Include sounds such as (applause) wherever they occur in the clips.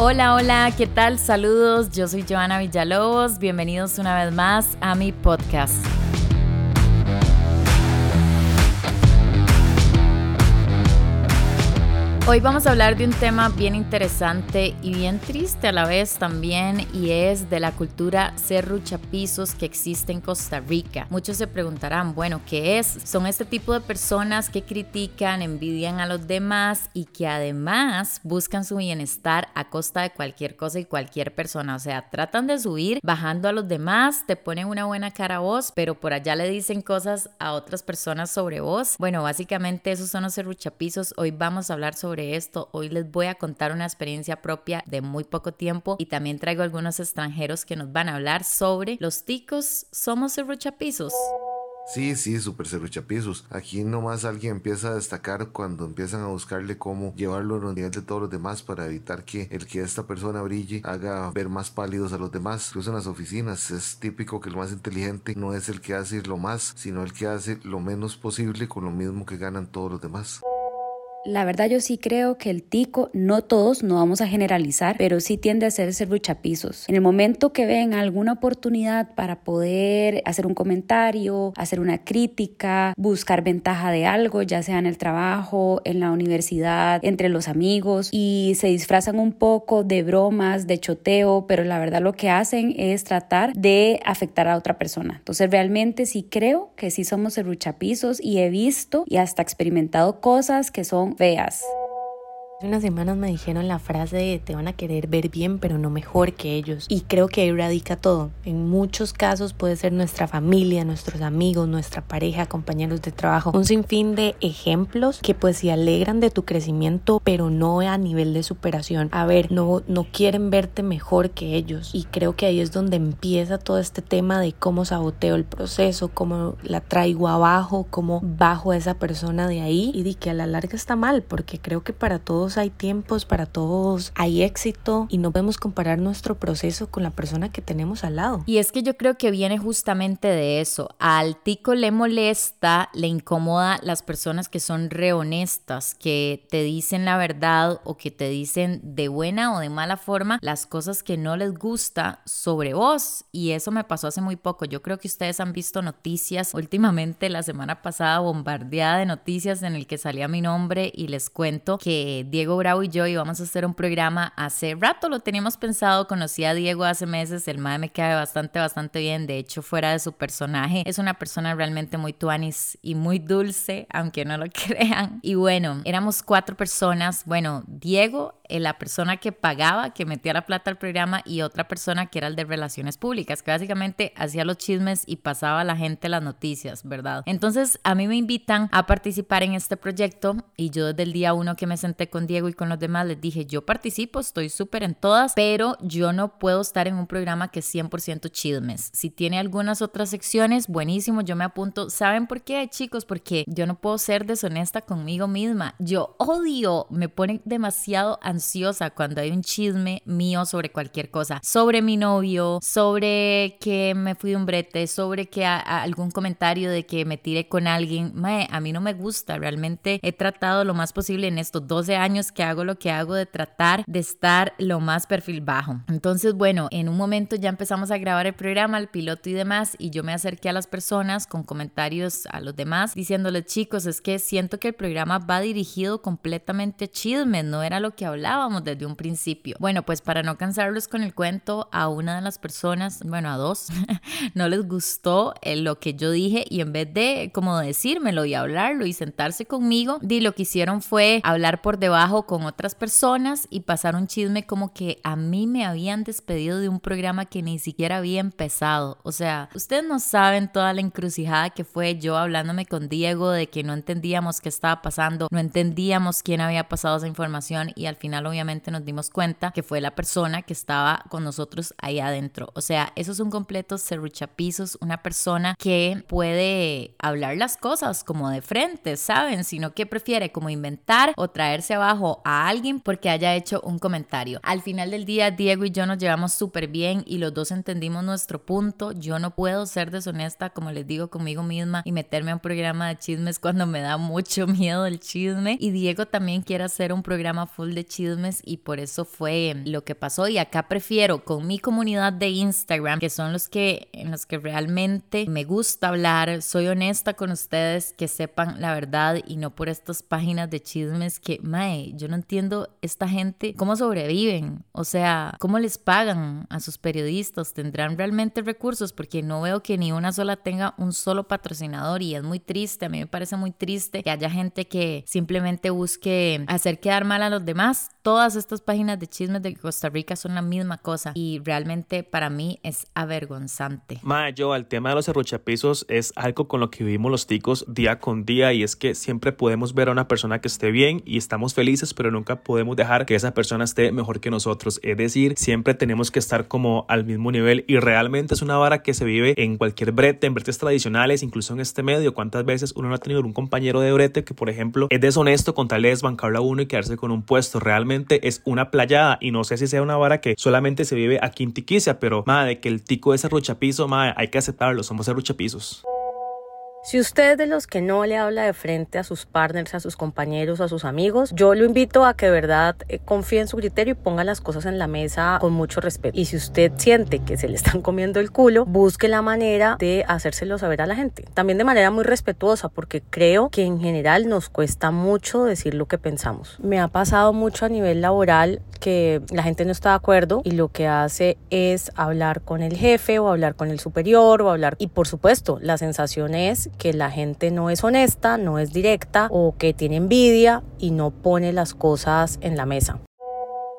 Hola, hola, ¿qué tal? Saludos, yo soy Joana Villalobos, bienvenidos una vez más a mi podcast. Hoy vamos a hablar de un tema bien interesante y bien triste a la vez también y es de la cultura serruchapisos que existe en Costa Rica. Muchos se preguntarán, bueno, ¿qué es? Son este tipo de personas que critican, envidian a los demás y que además buscan su bienestar a costa de cualquier cosa y cualquier persona. O sea, tratan de subir bajando a los demás, te ponen una buena cara a vos, pero por allá le dicen cosas a otras personas sobre vos. Bueno, básicamente esos son los serruchapisos. Hoy vamos a hablar sobre esto. Hoy les voy a contar una experiencia propia de muy poco tiempo y también traigo algunos extranjeros que nos van a hablar sobre los ticos somos serruchapisos. Sí, sí, súper cerruchapisos. Aquí nomás alguien empieza a destacar cuando empiezan a buscarle cómo llevarlo a los niveles de todos los demás para evitar que el que esta persona brille haga ver más pálidos a los demás. Incluso en las oficinas es típico que el más inteligente no es el que hace lo más, sino el que hace lo menos posible con lo mismo que ganan todos los demás. La verdad yo sí creo que el tico, no todos, no vamos a generalizar, pero sí tiende a ser serruchapisos. En el momento que ven alguna oportunidad para poder hacer un comentario, hacer una crítica, buscar ventaja de algo, ya sea en el trabajo, en la universidad, entre los amigos, y se disfrazan un poco de bromas, de choteo, pero la verdad lo que hacen es tratar de afectar a otra persona. Entonces realmente sí creo que sí somos serruchapisos y he visto y hasta experimentado cosas que son veas. Hace unas semanas me dijeron la frase de te van a querer ver bien pero no mejor que ellos y creo que ahí radica todo. En muchos casos puede ser nuestra familia, nuestros amigos, nuestra pareja, compañeros de trabajo, un sinfín de ejemplos que pues se alegran de tu crecimiento pero no a nivel de superación. A ver, no, no quieren verte mejor que ellos y creo que ahí es donde empieza todo este tema de cómo saboteo el proceso, cómo la traigo abajo, cómo bajo a esa persona de ahí y de que a la larga está mal porque creo que para todos hay tiempos, para todos hay éxito y no podemos comparar nuestro proceso con la persona que tenemos al lado. Y es que yo creo que viene justamente de eso. Al tico le molesta, le incomoda las personas que son rehonestas, que te dicen la verdad o que te dicen de buena o de mala forma las cosas que no les gusta sobre vos. Y eso me pasó hace muy poco. Yo creo que ustedes han visto noticias últimamente, la semana pasada bombardeada de noticias en el que salía mi nombre y les cuento que Diego Bravo y yo íbamos a hacer un programa hace rato, lo teníamos pensado, conocí a Diego hace meses, el mae me cae bastante, bastante bien, de hecho fuera de su personaje, es una persona realmente muy tuanis y muy dulce, aunque no lo (laughs) crean. Y bueno, éramos cuatro personas, bueno, Diego la persona que pagaba, que metía la plata al programa y otra persona que era el de relaciones públicas, que básicamente hacía los chismes y pasaba a la gente las noticias, ¿verdad? Entonces a mí me invitan a participar en este proyecto y yo desde el día uno que me senté con Diego y con los demás les dije, yo participo, estoy súper en todas, pero yo no puedo estar en un programa que es 100% chismes. Si tiene algunas otras secciones, buenísimo, yo me apunto. ¿Saben por qué, chicos? Porque yo no puedo ser deshonesta conmigo misma. Yo odio, me pone demasiado cuando hay un chisme mío sobre cualquier cosa, sobre mi novio, sobre que me fui de un brete, sobre que algún comentario de que me tiré con alguien. a mí no me gusta, realmente he tratado lo más posible en estos 12 años que hago lo que hago de tratar de estar lo más perfil bajo. Entonces, bueno, en un momento ya empezamos a grabar el programa, el piloto y demás, y yo me acerqué a las personas con comentarios a los demás diciéndoles, chicos, es que siento que el programa va dirigido completamente a chismes, no era lo que hablaba hablábamos desde un principio. Bueno, pues para no cansarlos con el cuento, a una de las personas, bueno, a dos, (laughs) no les gustó eh, lo que yo dije y en vez de como decírmelo y hablarlo y sentarse conmigo, di lo que hicieron fue hablar por debajo con otras personas y pasar un chisme como que a mí me habían despedido de un programa que ni siquiera había empezado. O sea, ustedes no saben toda la encrucijada que fue yo hablándome con Diego de que no entendíamos qué estaba pasando, no entendíamos quién había pasado esa información y al final obviamente nos dimos cuenta que fue la persona que estaba con nosotros ahí adentro. O sea, eso es un completo una persona que puede hablar las cosas como de frente, ¿saben? Sino que prefiere como inventar o traerse abajo a alguien porque haya hecho un comentario. Al final del día, Diego y yo nos llevamos súper bien y los dos entendimos nuestro punto. Yo no puedo ser deshonesta, como les digo, conmigo misma y meterme a un programa de chismes cuando me da mucho (laughs) miedo el chisme. Y Diego también quiere hacer un programa full de chismes y por eso fue lo que pasó. Y acá prefiero con mi comunidad de Instagram, que son los que en los que realmente me gusta hablar, soy honesta con ustedes, que sepan la verdad y no por estas páginas de chismes que, mae, yo no entiendo esta gente, cómo sobreviven, o sea, cómo les pagan a sus periodistas, tendrán realmente recursos, porque no veo que ni una sola tenga un solo patrocinador y es muy triste, a mí me parece muy triste que haya gente que simplemente busque hacer quedar mal a los demás. Todas estas páginas de chismes de Costa Rica son la misma cosa y realmente para mí es avergonzante. Ma, yo al tema de los arruchapisos es algo con lo que vivimos los ticos día con día y es que siempre podemos ver a una persona que esté bien y estamos felices, pero nunca podemos dejar que esa persona esté mejor que nosotros. Es decir, siempre tenemos que estar como al mismo nivel y realmente es una vara que se vive en cualquier brete, en bretes tradicionales, incluso en este medio. ¿Cuántas veces uno no ha tenido un compañero de brete que, por ejemplo, es deshonesto con tal de desbancarlo a uno y quedarse con un puesto? Realmente es una playada y no sé si sea una vara que solamente se vive aquí en Tiquicia, pero madre, que el tico es arruchapizo, madre, hay que aceptarlo, somos arruchapizos. Si usted es de los que no le habla de frente a sus partners, a sus compañeros, a sus amigos, yo lo invito a que de verdad eh, confíe en su criterio y ponga las cosas en la mesa con mucho respeto. Y si usted siente que se le están comiendo el culo, busque la manera de hacérselo saber a la gente. También de manera muy respetuosa, porque creo que en general nos cuesta mucho decir lo que pensamos. Me ha pasado mucho a nivel laboral que la gente no está de acuerdo y lo que hace es hablar con el jefe o hablar con el superior o hablar y por supuesto la sensación es que la gente no es honesta, no es directa o que tiene envidia y no pone las cosas en la mesa.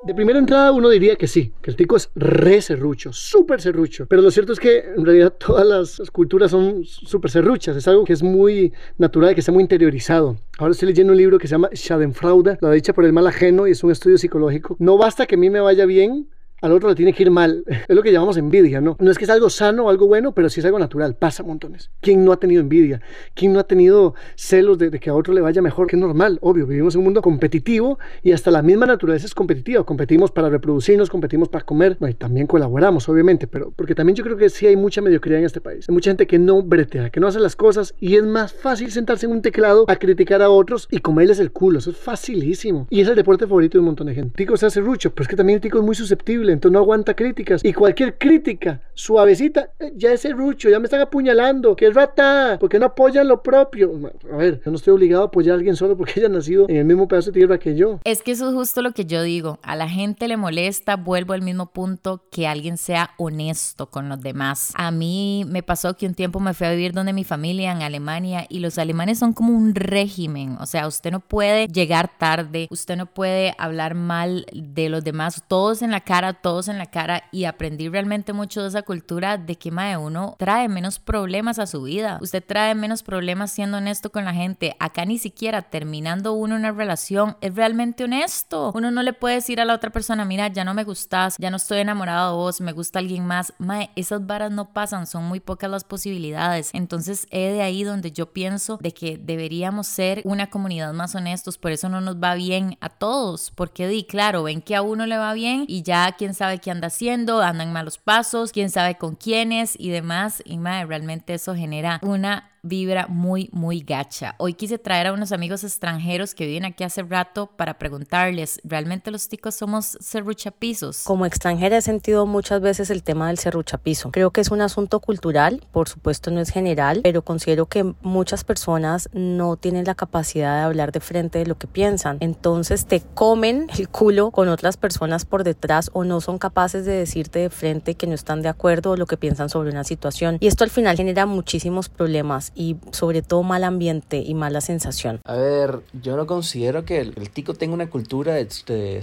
De primera entrada uno diría que sí, que el tico es re serrucho, súper serrucho. Pero lo cierto es que en realidad (laughs) todas las culturas son súper serruchas. Es algo que es muy natural, que está muy interiorizado. Ahora estoy leyendo un libro que se llama Schadenfreude, la dicha por el mal ajeno, y es un estudio psicológico. No basta que a mí me vaya bien, al otro le tiene que ir mal. (laughs) Es lo que llamamos envidia, ¿no? No es que es algo sano o algo bueno, pero sí es algo natural. Pasa montones. ¿Quién no ha tenido envidia? ¿Quién no ha tenido celos de, que a otro le vaya mejor? Que es normal, obvio. Vivimos en un mundo competitivo y hasta la misma naturaleza es competitiva. Competimos para reproducirnos, competimos para comer. y también colaboramos, obviamente, pero porque también yo creo que sí hay mucha mediocridad en este país. Hay mucha gente que no bretea, que no hace las cosas y es más fácil sentarse en un teclado a criticar a otros y comerles el culo. Eso es facilísimo. Y es el deporte favorito de un montón de gente. Tico se hace rucho, pero es que también el tico es muy susceptible, entonces no aguanta críticas. Y cualquier crítica suavecita, eh, ya ese rucho, ya me están apuñalando, que rata, porque no apoyan lo propio. A ver, yo no estoy obligado a apoyar a alguien solo porque (laughs) haya nacido en el mismo pedazo de tierra que yo. Es que eso es justo lo que yo digo. A la gente le molesta, vuelvo al mismo punto, que alguien sea honesto con los demás. A mí me pasó que un tiempo me fui a vivir donde mi familia en Alemania y los alemanes son como un régimen. O sea, usted no puede llegar tarde, usted no puede hablar mal de los demás, todos en la cara, todos en la cara y aprendí realmente mucho de esa cultura de que mae, uno trae menos problemas a su vida. Usted trae menos problemas siendo honesto con la gente. Acá ni siquiera terminando uno una relación es realmente honesto. Uno no le puede decir a la otra persona, mira, ya no me gustas, ya no estoy enamorado de vos, me gusta alguien más. Mae, esas varas no pasan, son muy pocas las posibilidades. Entonces, es de ahí donde yo pienso de que deberíamos ser una comunidad más honestos, por eso no nos va bien a todos, porque di, claro, ven que a uno le va bien y ya quién sabe qué anda haciendo, andan malos pasos, quién sabe con quiénes y demás. Y madre, realmente eso genera una vibra muy, muy gacha. Hoy quise traer a unos amigos extranjeros que viven aquí hace rato para preguntarles, ¿realmente los ticos somos serruchapizos? Como extranjera he sentido muchas veces el tema del serruchapizo. Creo que es un asunto cultural, por supuesto no es general, pero considero que muchas personas no tienen la capacidad de hablar de frente de lo que piensan. Entonces te comen el culo con otras personas por detrás o no son capaces de decirte de frente que no están de acuerdo o lo que piensan sobre una situación. Y esto al final genera muchísimos problemas y sobre todo mal ambiente y mala sensación. A ver, yo no considero que el, tico tenga una cultura de, de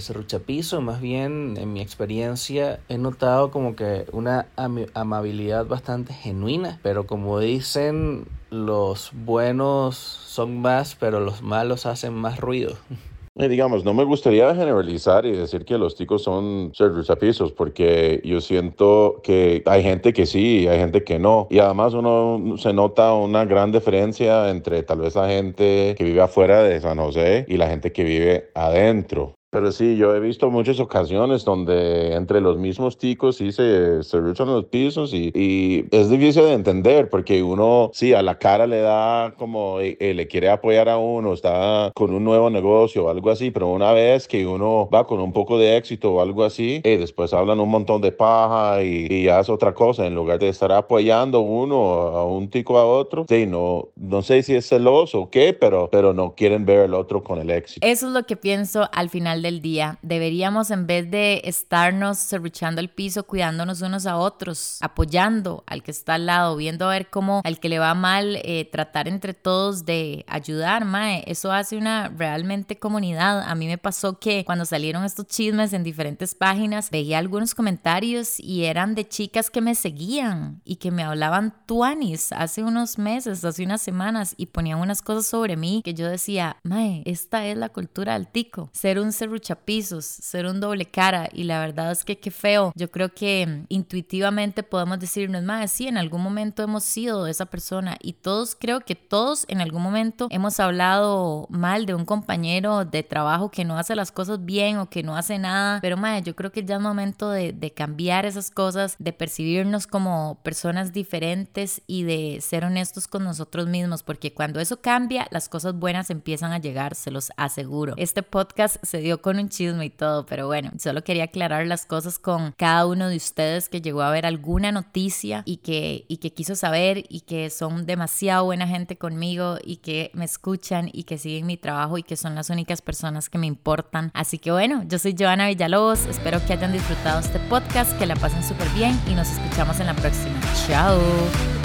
más bien en mi experiencia he notado como que una amabilidad bastante genuina, pero como dicen, los buenos son más, pero los malos hacen más ruido. (laughs) Y digamos, no me gustaría generalizar y decir que los ticos son pisos, porque yo siento que hay gente que sí hay gente que no. Y además uno se nota una gran diferencia entre tal vez la gente que vive afuera de San José y la gente que vive adentro. Pero sí, yo he visto muchas ocasiones donde entre los mismos ticos sí se, se luchan los pisos y, y, es difícil de entender porque uno, sí, a la cara le da como eh, eh, le quiere apoyar a uno, está con un nuevo negocio o algo así, pero una vez que uno va con un poco de éxito o algo así, eh, después hablan un montón de paja y, y hace otra cosa en lugar de estar apoyando uno a un tico a otro. Sí, no, no sé si es celoso o qué, pero, pero no quieren ver al otro con el éxito. Eso es lo que pienso al final del día. Deberíamos, en vez de estarnos cerruchando el piso, cuidándonos unos a otros, apoyando al que está al lado, viendo a ver cómo al que le va mal, eh, tratar entre todos de ayudar, mae. Eso hace una realmente comunidad. A mí me pasó que cuando salieron estos chismes en diferentes páginas, veía algunos comentarios y eran de chicas que me seguían y que me hablaban tuanis hace unos meses, hace unas semanas y ponían unas cosas sobre mí que yo decía, mae, esta es la cultura del tico. Ser un serruchapisos, ser un doble cara y la verdad es que qué feo. Yo creo que mm, intuitivamente podemos decirnos, mae, sí, en algún momento hemos sido esa persona y todos, creo que todos en algún momento hemos hablado mal de un compañero de trabajo que no hace las cosas bien o que no hace nada, pero mae, yo creo que ya es momento de, de cambiar esas cosas, de percibirnos como personas diferentes y de ser honestos con nosotros mismos, porque cuando eso cambia, las cosas buenas empiezan a llegar, se los aseguro. Este podcast se dio con un chisme y todo, pero bueno, solo quería aclarar las cosas con cada uno de ustedes que llegó a ver alguna noticia y que, y que quiso saber y que son demasiado buena gente conmigo y que me escuchan y que siguen mi trabajo y que son las únicas personas que me importan. Así que bueno, yo soy Joana Villalobos, espero que hayan disfrutado este podcast, que la pasen súper bien y nos escuchamos en la próxima. Chao.